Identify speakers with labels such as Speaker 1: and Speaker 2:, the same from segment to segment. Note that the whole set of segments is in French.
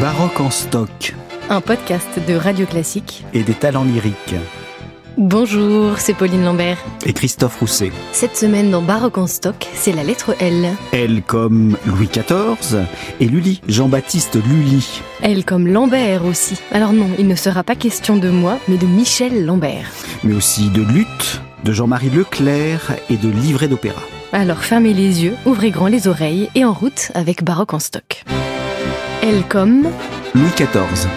Speaker 1: Baroque en stock
Speaker 2: un podcast de Radio Classique
Speaker 1: et des talents lyriques.
Speaker 2: Bonjour, c'est Pauline Lambert.
Speaker 1: Et Christophe Rousset.
Speaker 2: Cette semaine dans Baroque en stock, c'est la lettre L.
Speaker 1: L comme Louis XIV et Lully, Jean-Baptiste Lully.
Speaker 2: L comme Lambert aussi. Alors non, il ne sera pas question de moi, mais de Michel Lambert.
Speaker 1: Mais aussi de lutte, de Jean-Marie Leclerc et de livret d'opéra.
Speaker 2: Alors fermez les yeux, ouvrez grand les oreilles et en route avec Baroque en stock. Comme
Speaker 1: Louis XIV.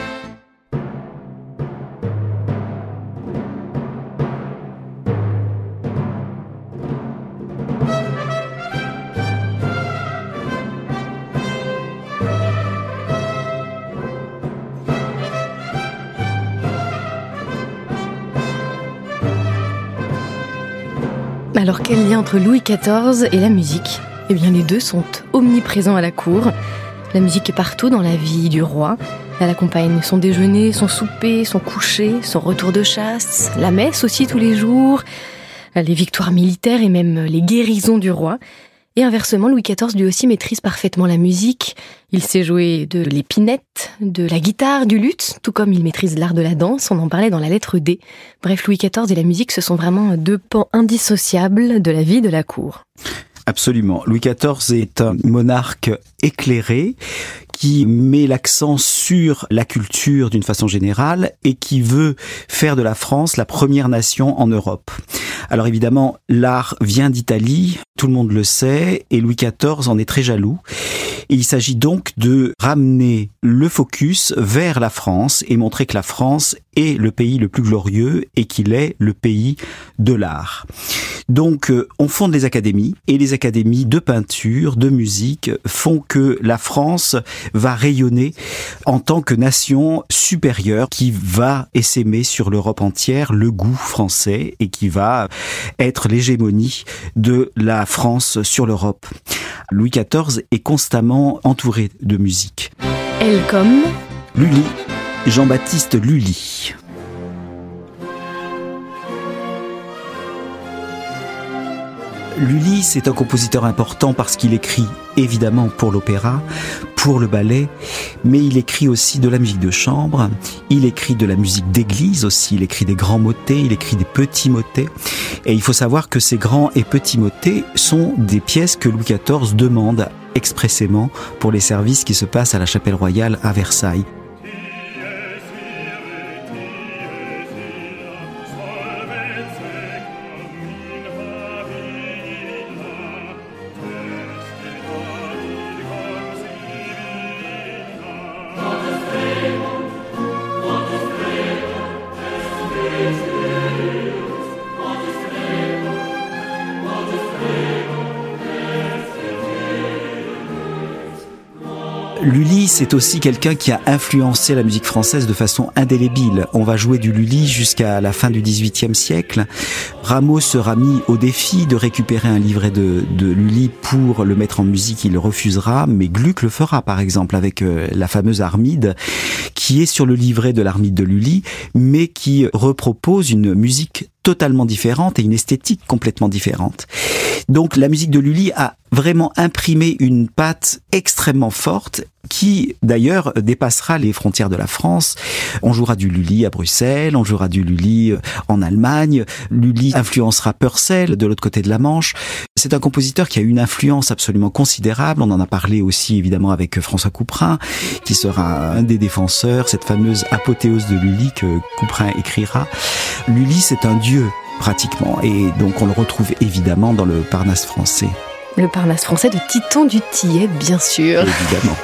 Speaker 2: Alors quel lien entre Louis XIV et la musique? Eh bien les deux sont omniprésents à la cour. La musique est partout dans la vie du roi. Elle accompagne son déjeuner, son souper, son coucher, son retour de chasse, la messe aussi tous les jours, les victoires militaires et même les guérisons du roi. Et inversement, Louis XIV lui aussi maîtrise parfaitement la musique. Il sait jouer de l'épinette, de la guitare, du luth, tout comme il maîtrise l'art de la danse, on en parlait dans la lettre D. Bref, Louis XIV et la musique, ce sont vraiment deux pans indissociables de la vie de la cour.
Speaker 1: Absolument. Louis XIV est un monarque éclairé qui met l'accent sur la culture d'une façon générale et qui veut faire de la France la première nation en Europe. Alors évidemment, l'art vient d'Italie, tout le monde le sait, et Louis XIV en est très jaloux. Il s'agit donc de ramener le focus vers la France et montrer que la France est le pays le plus glorieux et qu'il est le pays de l'art. Donc euh, on fonde les académies et les académies de peinture, de musique font que la France va rayonner en tant que nation supérieure qui va essaimer sur l'Europe entière le goût français et qui va être l'hégémonie de la France sur l'Europe. Louis XIV est constamment entouré de musique.
Speaker 2: Elle comme
Speaker 1: Lully, Jean-Baptiste Lully. Lully, c'est un compositeur important parce qu'il écrit évidemment pour l'opéra, pour le ballet, mais il écrit aussi de la musique de chambre, il écrit de la musique d'église aussi, il écrit des grands motets, il écrit des petits motets. Et il faut savoir que ces grands et petits motets sont des pièces que Louis XIV demande expressément pour les services qui se passent à la chapelle royale à Versailles. Lully, c'est aussi quelqu'un qui a influencé la musique française de façon indélébile. On va jouer du Lully jusqu'à la fin du XVIIIe siècle. Rameau sera mis au défi de récupérer un livret de, de Lully pour le mettre en musique. Il refusera, mais Gluck le fera, par exemple, avec euh, la fameuse Armide, qui est sur le livret de l'Armide de Lully, mais qui repropose une musique totalement différente et une esthétique complètement différente. Donc la musique de Lully a vraiment imprimé une patte extrêmement forte qui d'ailleurs dépassera les frontières de la France. On jouera du Lully à Bruxelles, on jouera du Lully euh, en Allemagne, Lully influencera Purcell de l'autre côté de la Manche. C'est un compositeur qui a une influence absolument considérable, on en a parlé aussi évidemment avec François Couperin, qui sera un des défenseurs, cette fameuse apothéose de Lully que Couperin écrira. Lully c'est un dieu pratiquement et donc on le retrouve évidemment dans le Parnasse français.
Speaker 2: Le Parnasse français de Titon du Tillet, bien sûr.
Speaker 1: Évidemment.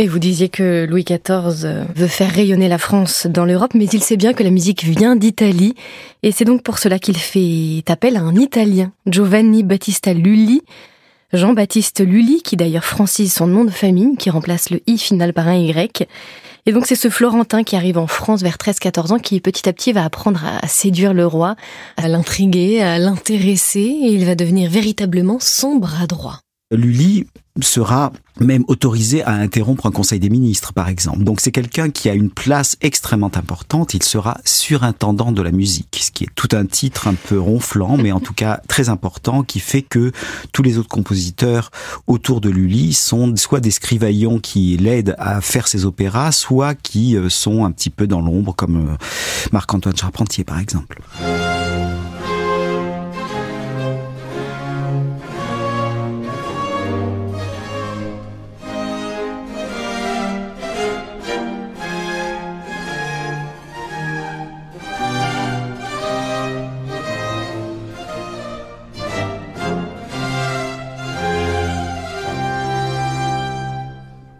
Speaker 2: Et vous disiez que Louis XIV veut faire rayonner la France dans l'Europe, mais il sait bien que la musique vient d'Italie, et c'est donc pour cela qu'il fait appel à un Italien, Giovanni Battista Lulli, Jean-Baptiste Lully, qui d'ailleurs francise son nom de famille, qui remplace le i final par un y. Et donc c'est ce Florentin qui arrive en France vers 13-14 ans qui petit à petit va apprendre à séduire le roi, à l'intriguer, à l'intéresser, et il va devenir véritablement son bras droit.
Speaker 1: Lully sera même autorisé à interrompre un conseil des ministres, par exemple. Donc c'est quelqu'un qui a une place extrêmement importante. Il sera surintendant de la musique, ce qui est tout un titre un peu ronflant, mais en tout cas très important, qui fait que tous les autres compositeurs autour de Lully sont soit des scrivaillons qui l'aident à faire ses opéras, soit qui euh, sont un petit peu dans l'ombre, comme euh, Marc-Antoine Charpentier, par exemple.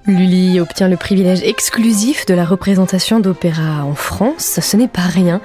Speaker 2: Lully obtient le privilège exclusif de la représentation d'opéra en France. Ce n'est pas rien.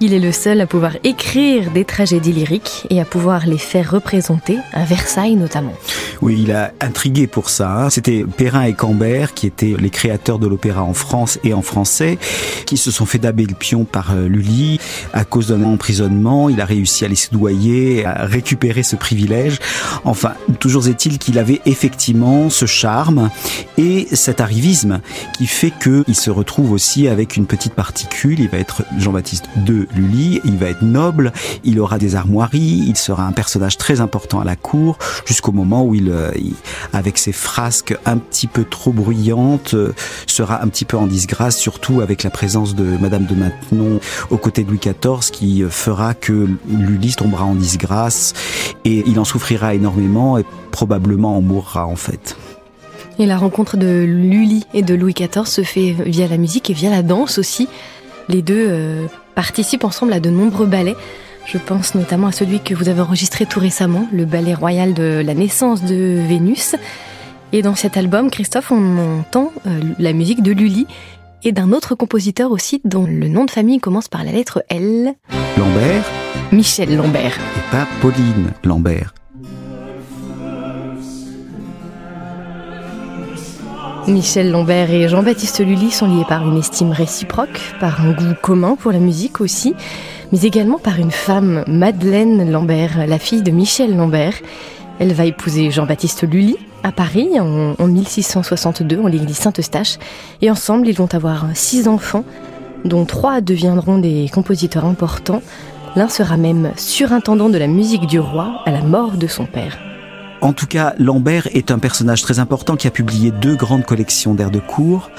Speaker 2: Il est le seul à pouvoir écrire des tragédies lyriques et à pouvoir les faire représenter, à Versailles notamment.
Speaker 1: Oui, il a intrigué pour ça. Hein. C'était Perrin et Cambert qui étaient les créateurs de l'opéra en France et en français, qui se sont fait daber le pion par euh, Lully. À cause d'un emprisonnement, il a réussi à les soudoyer, à récupérer ce privilège. Enfin, toujours est-il qu'il avait effectivement ce charme et cet arrivisme qui fait qu'il se retrouve aussi avec une petite particule. Il va être Jean-Baptiste II Lully, il va être noble, il aura des armoiries, il sera un personnage très important à la cour, jusqu'au moment où il, euh, avec ses frasques un petit peu trop bruyantes, euh, sera un petit peu en disgrâce, surtout avec la présence de Madame de Maintenon aux côtés de Louis XIV, qui fera que Lully tombera en disgrâce et il en souffrira énormément et probablement en mourra en fait.
Speaker 2: Et la rencontre de Lully et de Louis XIV se fait via la musique et via la danse aussi. Les deux euh, participent ensemble à de nombreux ballets. Je pense notamment à celui que vous avez enregistré tout récemment, le ballet royal de la naissance de Vénus. Et dans cet album, Christophe, on entend euh, la musique de Lully et d'un autre compositeur aussi dont le nom de famille commence par la lettre L.
Speaker 1: Lambert?
Speaker 2: Michel Lambert.
Speaker 1: Et pas Pauline Lambert.
Speaker 2: Michel Lambert et Jean-Baptiste Lully sont liés par une estime réciproque, par un goût commun pour la musique aussi, mais également par une femme, Madeleine Lambert, la fille de Michel Lambert. Elle va épouser Jean-Baptiste Lully à Paris en, 1662 en l'église Saint-Eustache et ensemble ils vont avoir six enfants dont trois deviendront des compositeurs importants. L'un sera même surintendant de la musique du roi à la mort de son père.
Speaker 1: En tout cas, Lambert est un personnage très important qui a publié deux grandes collections d'airs de cour,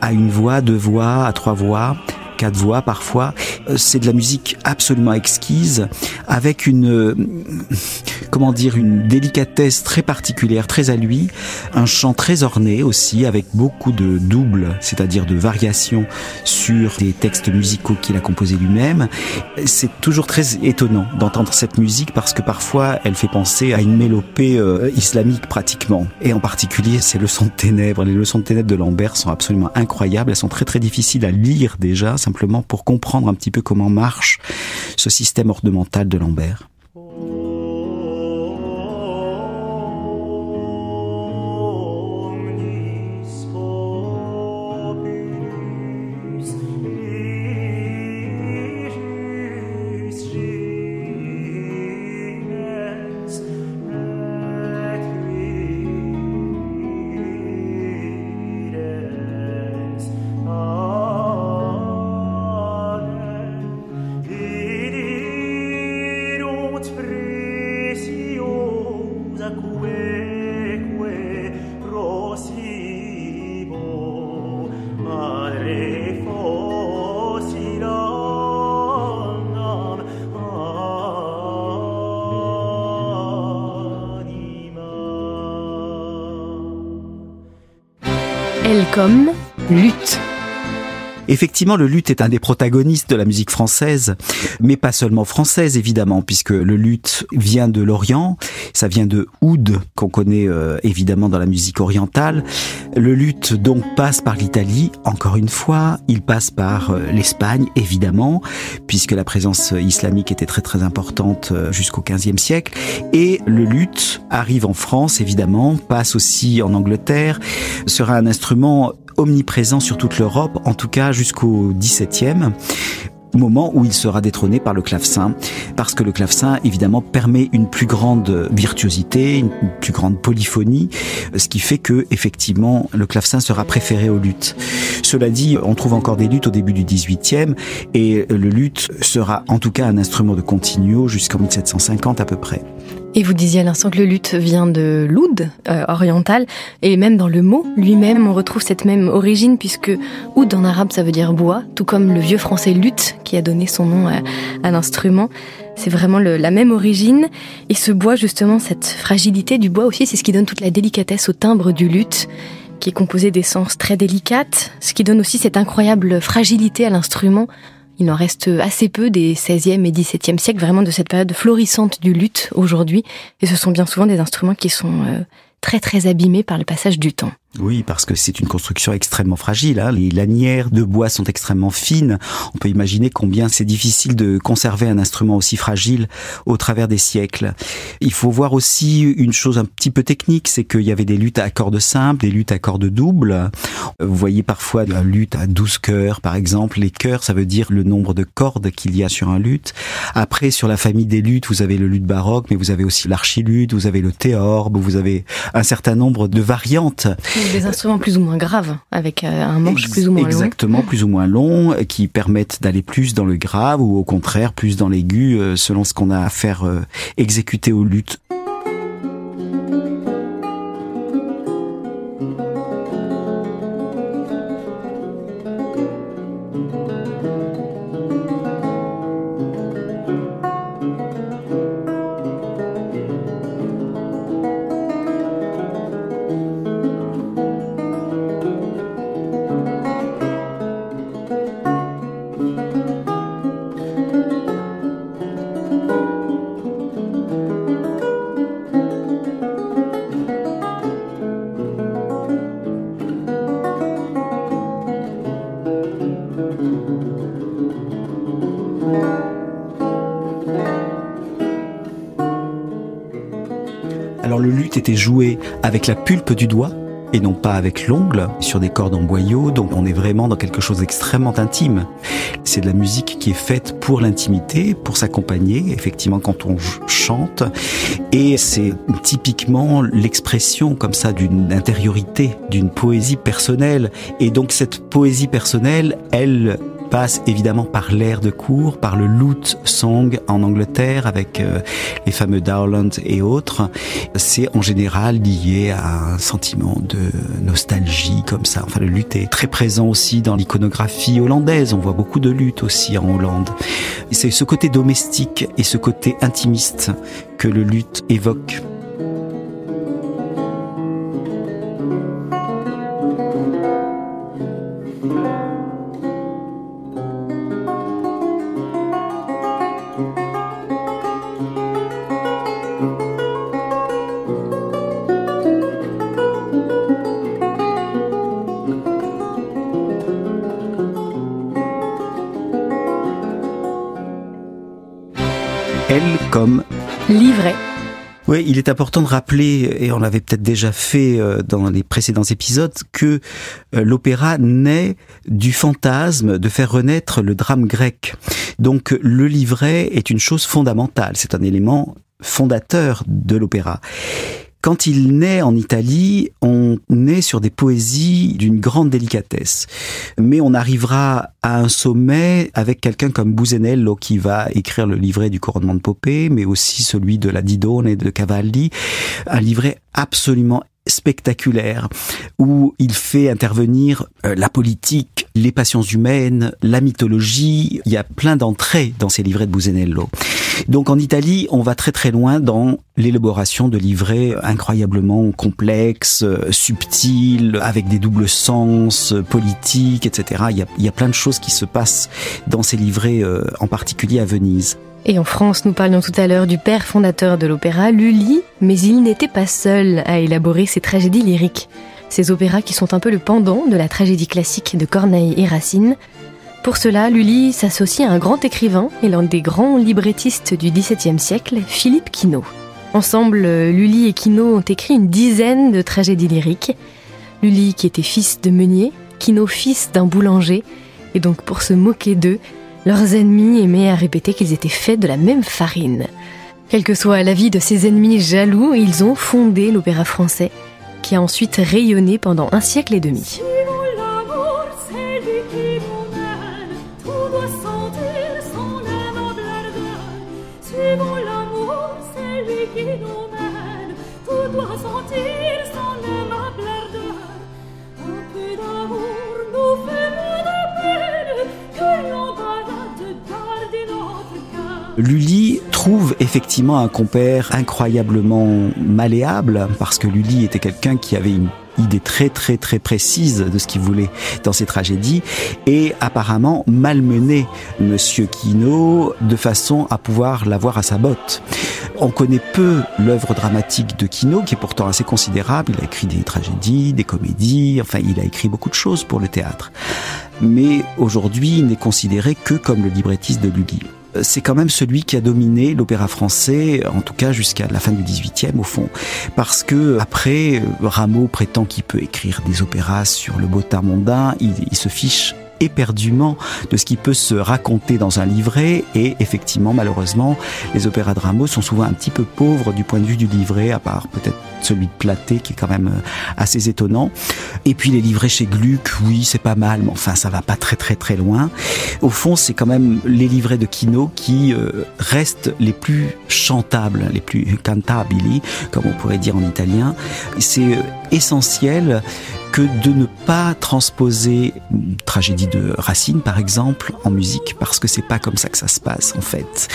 Speaker 1: à une voix, deux voix, à trois voix, quatre voix parfois. Euh, c'est de la musique absolument exquise, avec une, euh, comment dire, une délicatesse très particulière, très à lui, un chant très orné aussi, avec beaucoup de doubles, c'est-à-dire de variations sur des textes musicaux qu'il a composés lui-même. C'est toujours très étonnant d'entendre cette musique parce que parfois elle fait penser à une mélopée euh, islamique pratiquement. Et en particulier, ces leçons de ténèbres, les leçons de ténèbres de Lambert sont absolument incroyables. Elles sont très très difficiles à lire déjà, simplement pour comprendre un petit peu comment marche ce système ornemental de Lambert.
Speaker 2: Comme lutte.
Speaker 1: Effectivement, le luth est un des protagonistes de la musique française, mais pas seulement française évidemment, puisque le luth vient de l'Orient, ça vient de oud qu'on connaît euh, évidemment dans la musique orientale. Le luth donc passe par l'Italie, encore une fois, il passe par euh, l'Espagne évidemment, puisque la présence islamique était très très importante euh, jusqu'au XVe siècle, et le luth arrive en France évidemment, passe aussi en Angleterre, sera un instrument omniprésent sur toute l'Europe, en tout cas jusqu'au XVIIe moment où il sera détrôné par le clavecin, parce que le clavecin, évidemment, permet une plus grande virtuosité, une plus grande polyphonie, ce qui fait que, effectivement, le clavecin sera préféré au luth. Cela dit, on trouve encore des luttes au début du XVIIIe, et le luth sera en tout cas un instrument de continuo jusqu'en 1750 à peu près.
Speaker 2: Et vous disiez à l'instant que le luth vient de l'oud euh, oriental, et même dans le mot lui-même, on retrouve cette même origine, puisque oud en arabe ça veut dire bois, tout comme le vieux français luth qui a donné son nom à, l'instrument. C'est vraiment la même origine. Et ce bois, justement, cette fragilité du bois aussi, c'est ce qui donne toute la délicatesse au timbre du luth, qui est composé d'essences très délicates, ce qui donne aussi cette incroyable fragilité à l'instrument il en reste assez peu des 16e et 17e siècles, vraiment de cette période florissante du luth aujourd'hui. Et ce sont bien souvent des instruments qui sont euh, très très abîmés par le passage du temps.
Speaker 1: Oui, parce que c'est une construction extrêmement fragile. Hein. Les lanières de bois sont extrêmement fines. On peut imaginer combien c'est difficile de conserver un instrument aussi fragile au travers des siècles. Il faut voir aussi une chose un petit peu technique, c'est qu'il y avait des luttes à cordes simples, des luttes à cordes doubles. Vous voyez parfois la lutte à 12 cœurs, par exemple. Les cœurs, ça veut dire le nombre de cordes qu'il y a sur un luth. Après, sur la famille des luttes, vous avez le luth baroque, mais vous avez aussi l'archiluth, vous avez le théorbe, vous avez un certain nombre de variantes.
Speaker 2: Des instruments plus ou moins graves, avec euh, un manche plus ou moins
Speaker 1: long. Exactement, plus ou moins long, qui permettent d'aller plus dans le grave ou au contraire plus dans l'aigu, euh, selon ce qu'on a à faire euh, exécuter au luth. Était joué avec la pulpe du doigt et non pas avec l'ongle sur des cordes en boyau. Donc on est vraiment dans quelque chose d'extrêmement intime. C'est de la musique qui est faite pour l'intimité, pour s'accompagner, effectivement, quand on chante. Et c'est typiquement l'expression comme ça d'une intériorité, d'une poésie personnelle. Et donc cette poésie personnelle, elle passe évidemment par l'air de cour, par le lute song en Angleterre avec euh, les fameux Dowland et autres. C'est en général lié à un sentiment de nostalgie comme ça. Enfin, le luth est très présent aussi dans l'iconographie hollandaise. On voit beaucoup de lutte aussi en Hollande. C'est ce côté domestique et ce côté intimiste que le luth évoque. Est important de rappeler, et on l'avait peut-être déjà fait euh, dans les précédents épisodes, que euh, l'opéra naît du fantasme de faire renaître le drame grec. Donc le livret est une chose fondamentale, c'est un élément fondateur de l'opéra. Quand il naît en Italie, on naît sur des poésies d'une grande délicatesse. Mais on arrivera à un sommet avec quelqu'un comme Busenello qui va écrire le livret du couronnement de Popée, mais aussi celui de la Didone et de Cavalli. Un livret absolument spectaculaire où il fait intervenir euh, la politique, les passions humaines, la mythologie. Il y a plein d'entrées dans ces livrets de Busenello. Donc en Italie, on va très très loin dans l'élaboration de livrets incroyablement complexes, subtils, avec des doubles sens, politiques, etc. Il y a, plein de choses qui se passent dans ces livrets, euh, en particulier à Venise.
Speaker 2: Et en France, nous parlions tout à l'heure du père fondateur de l'opéra, Lully, mais il n'était pas seul à élaborer ces tragédies lyriques. Ces opéras qui sont un peu le pendant de la tragédie classique de Corneille et Racine. Pour cela, Lully s'associe à un grand écrivain et l'un des grands librettistes du XVIIe siècle, Philippe Quinault. Ensemble, Lully et Quinault ont écrit une dizaine de tragédies lyriques. Lully qui était fils de meunier, Quinault fils d'un boulanger, et donc pour se moquer d'eux, leurs ennemis aimaient à répéter qu'ils étaient faits de la même farine. Quel que soit l'avis de ces ennemis jaloux, ils ont fondé l'opéra français, qui a ensuite rayonné pendant un siècle et demi.
Speaker 1: Lully trouve effectivement un compère incroyablement malléable parce que Lully était quelqu'un qui avait une idée très très très précise de ce qu'il voulait dans ses tragédies et apparemment malmené Monsieur Quino de façon à pouvoir l'avoir à sa botte. On connaît peu l'œuvre dramatique de Quino qui est pourtant assez considérable. Il a écrit des tragédies, des comédies, enfin il a écrit beaucoup de choses pour le théâtre. Mais aujourd'hui, il n'est considéré que comme le librettiste de Lully c'est quand même celui qui a dominé l'opéra français, en tout cas jusqu'à la fin du 18e au fond. Parce que après, Rameau prétend qu'il peut écrire des opéras sur le beau mondain, il, il se fiche éperdument de ce qui peut se raconter dans un livret. Et effectivement malheureusement les opéras de Rameau sont souvent un petit peu pauvres du point de vue du livret à part peut-être celui de Platé qui est quand même euh, assez étonnant. Et puis les livrets chez Gluck oui c'est pas mal mais enfin ça va pas très très très loin. Au fond c'est quand même les livrets de Kino qui euh, restent les plus chantables les plus cantabili comme on pourrait dire en italien. C'est euh, essentiel que de ne pas transposer une tragédie de Racine, par exemple, en musique, parce que c'est pas comme ça que ça se passe, en fait.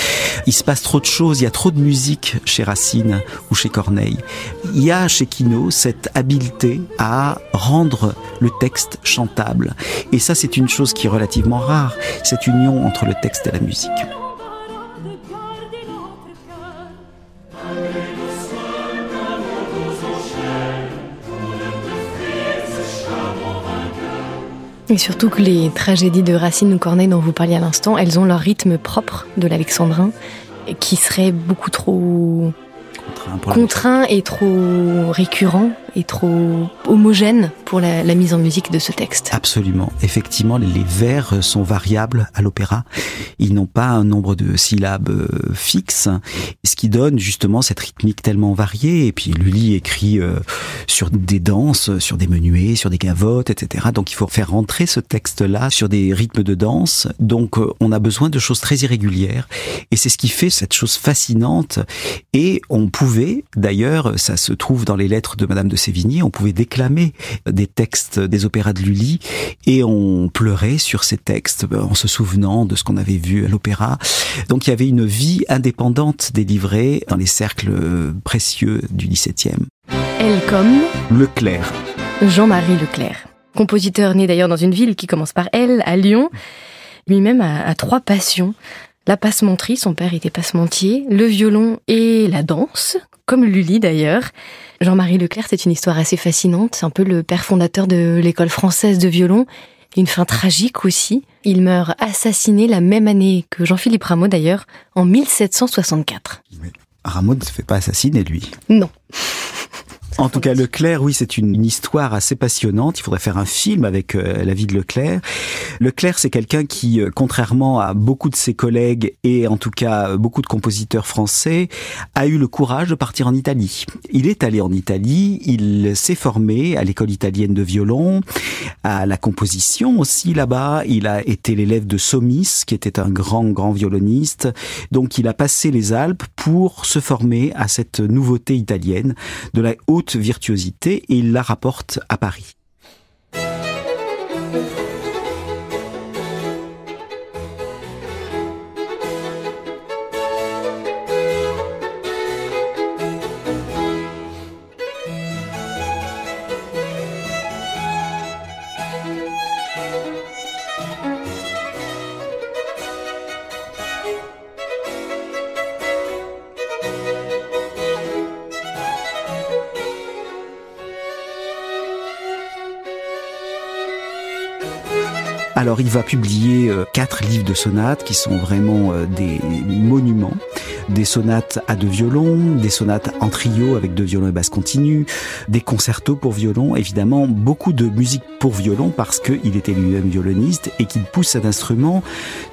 Speaker 1: Il se passe trop de choses, il y a trop de musique chez Racine ou chez Corneille. Il y a chez Quino cette habileté à rendre le texte chantable. Et ça, c'est une chose qui est relativement rare, cette union entre le texte et la musique.
Speaker 2: Et surtout que les tragédies de Racine ou Corneille dont vous parliez à l'instant, elles ont leur rythme propre de l'alexandrin, qui serait beaucoup trop contraint et trop récurrent et trop homogène pour la, mise en musique de ce texte.
Speaker 1: Absolument. Effectivement, les, vers sont variables à l'opéra. Ils n'ont pas un nombre de syllabes euh, fixes, ce qui donne justement cette rythmique tellement variée. Et puis Lully écrit euh, sur des danses, sur des menuets, sur des gavottes, etc. Donc il faut faire rentrer ce texte-là sur des rythmes de danse. Donc euh, on a besoin de choses très irrégulières. Et c'est ce qui fait cette chose fascinante. Et on pouvait, d'ailleurs, ça se trouve dans les lettres de Madame de Sévigné, on pouvait déclamer des textes des opéras de Lully et on pleurait sur ces textes en se souvenant de ce qu'on avait vu à l'opéra. Donc il y avait une vie indépendante des livrets dans les cercles précieux du XVIIe.
Speaker 2: Elle comme
Speaker 1: Leclerc.
Speaker 2: Jean-Marie Leclerc. Compositeur né d'ailleurs dans une ville qui commence par L, à Lyon. Lui-même a, a trois passions. La passementerie, son père était passementier, le violon et la danse, comme Lully d'ailleurs. Jean-Marie Leclerc, c'est une histoire assez fascinante. C'est un peu le père fondateur de l'école française de violon. Une fin tragique aussi. Il meurt assassiné la même année que Jean-Philippe Rameau d'ailleurs, en 1764.
Speaker 1: Rameau ne se fait pas assassiner, lui.
Speaker 2: Non.
Speaker 1: En tout cas, Leclerc, oui, c'est une, histoire assez passionnante. Il faudrait faire un film avec euh, la vie de Leclerc. Leclerc, c'est quelqu'un qui, euh, contrairement à beaucoup de ses collègues et en tout cas beaucoup de compositeurs français, a eu le courage de partir en Italie. Il est allé en Italie, il s'est formé à l'école italienne de violon, à la composition aussi là-bas. Il a été l'élève de Somis, qui était un grand, grand violoniste. Donc, il a passé les Alpes pour se former à cette nouveauté italienne de la haute virtuosité et il la rapporte à Paris. Alors il va publier euh, quatre livres de sonates qui sont vraiment euh, des monuments, des sonates à deux violons, des sonates en trio avec deux violons et basse continue, des concertos pour violon, évidemment beaucoup de musique pour violon parce qu'il était lui-même violoniste et qu'il pousse cet instrument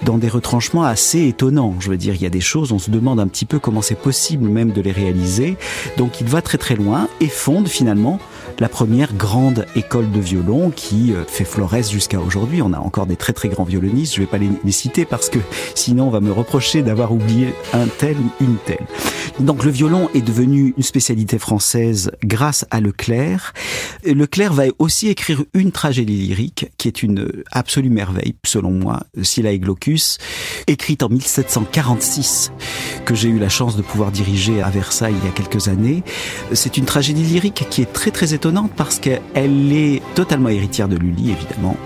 Speaker 1: dans des retranchements assez étonnants. Je veux dire, il y a des choses, on se demande un petit peu comment c'est possible même de les réaliser. Donc il va très très loin et fonde finalement la première grande école de violon qui euh, fait florès jusqu'à aujourd'hui. On a encore des très très grands violonistes, je vais pas les, les citer parce que sinon on va me reprocher d'avoir oublié un tel ou une telle. Donc le violon est devenu une spécialité française grâce à Leclerc. Leclerc va aussi écrire une tragédie lyrique qui est une absolue merveille selon moi, Scylla et Glaucus, écrite en 1746 que j'ai eu la chance de pouvoir diriger à Versailles il y a quelques années. C'est une tragédie lyrique qui est très très étonnante parce qu'elle est totalement héritière de Lully évidemment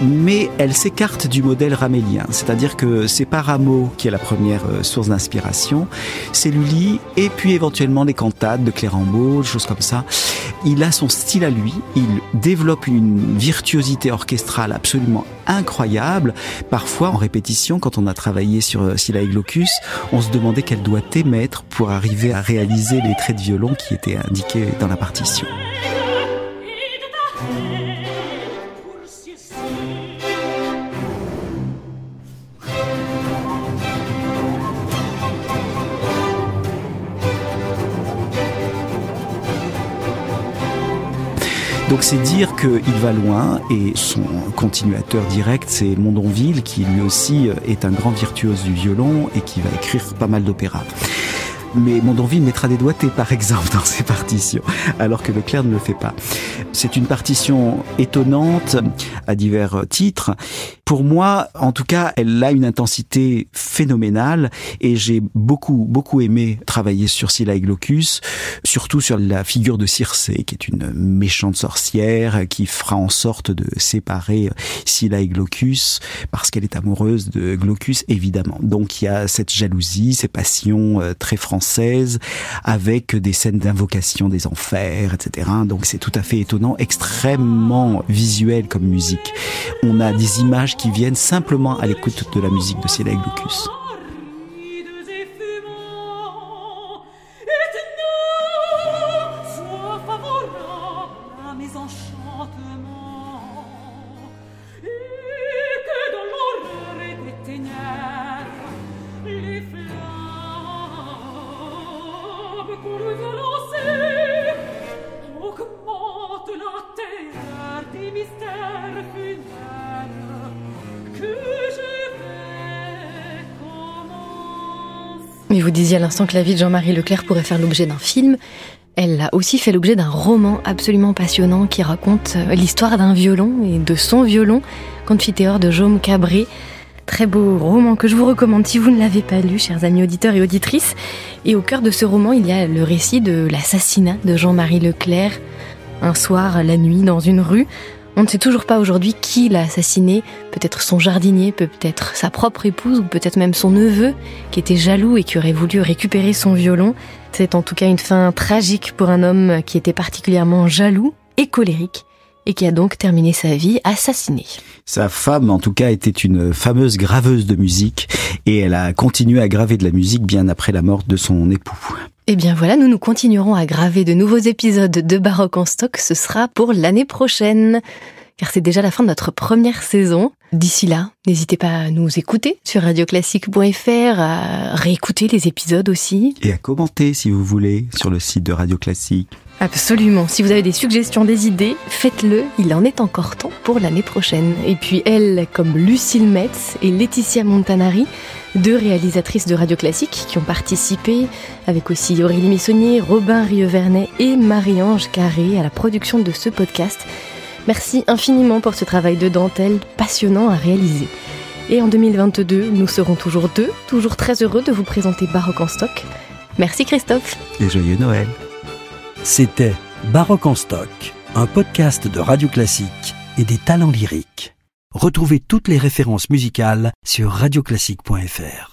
Speaker 1: mais elle s'écarte du modèle ramélien. C'est-à-dire que c'est pas Rameau qui est la première euh, source d'inspiration, c'est Lully et puis éventuellement les cantates de Clérambault, des choses comme ça. Il a son style à lui, il développe une virtuosité orchestrale absolument incroyable. Parfois, en répétition, quand on a travaillé sur euh, Scylla et Glaucus, on se demandait quelle doit émettre pour arriver à réaliser les traits de violon qui étaient indiqués dans la partition. Donc c'est dire qu'il va loin et son continuateur direct c'est Mondonville qui lui aussi est un grand virtuose du violon et qui va écrire pas mal d'opéras mais Mondonville mettra des doigtés, par exemple, dans ses partitions, alors que Leclerc ne le fait pas. C'est une partition étonnante à divers titres. Pour moi, en tout cas, elle a une intensité phénoménale et j'ai beaucoup, beaucoup aimé travailler sur Scylla et Glaucus, surtout sur la figure de Circé, qui est une méchante sorcière qui fera en sorte de séparer Scylla et Glaucus parce qu'elle est amoureuse de Glaucus, évidemment. Donc il y a cette jalousie, ces passions euh, très françaises avec des scènes d'invocation des enfers, etc. Donc c'est tout à fait étonnant, extrêmement visuel comme musique. On a des images qui viennent simplement à l'écoute de la musique de Scylla et
Speaker 2: l'instant que la vie de Jean-Marie Leclerc pourrait faire l'objet d'un film. Elle a aussi fait l'objet d'un roman absolument passionnant qui raconte euh, l'histoire d'un violon et de son violon, Confiteor de Jaume Cabré. Très beau roman que je vous recommande si vous ne l'avez pas lu, chers amis auditeurs et auditrices. Et au cœur de ce roman, il y a le récit de l'assassinat de Jean-Marie Leclerc. Un soir, la nuit, dans une rue, on ne sait toujours pas aujourd'hui qui l'a assassiné, peut-être son jardinier, peut-être sa propre épouse, ou peut-être même son neveu, qui était jaloux et qui aurait voulu récupérer son violon. C'est en tout cas une fin tragique pour un homme qui était particulièrement jaloux et colérique et qui a donc terminé sa vie assassiné.
Speaker 1: Sa femme, en tout cas, était une fameuse graveuse de musique et elle a continué à graver de la musique bien après la mort de son époux.
Speaker 2: Eh bien voilà, nous nous continuerons à graver de nouveaux épisodes de Baroque en stock. Ce sera pour l'année prochaine, car c'est déjà la fin de notre première saison. D'ici là, n'hésitez pas à nous écouter sur radioclassique.fr, à réécouter les épisodes aussi.
Speaker 1: Et à commenter si vous voulez sur le site de Radio Classique.
Speaker 2: Absolument. Si vous avez des suggestions, des idées, faites-le. Il en est encore temps pour l'année prochaine. Et puis elles, comme Lucille Metz et Laetitia Montanari, deux réalisatrices de Radio Classique qui ont participé, avec aussi Aurélie Missonnier, Robin Rieuvernet et Marie-Ange Carré à la production de ce podcast. Merci infiniment pour ce travail de dentelle passionnant à réaliser. Et en 2022, nous serons toujours deux, toujours très heureux de vous présenter Baroque en stock. Merci Christophe.
Speaker 1: Et joyeux Noël.
Speaker 3: C'était Baroque en stock, un podcast de Radio Classique et des talents lyriques. Retrouvez toutes les références musicales sur radioclassique.fr.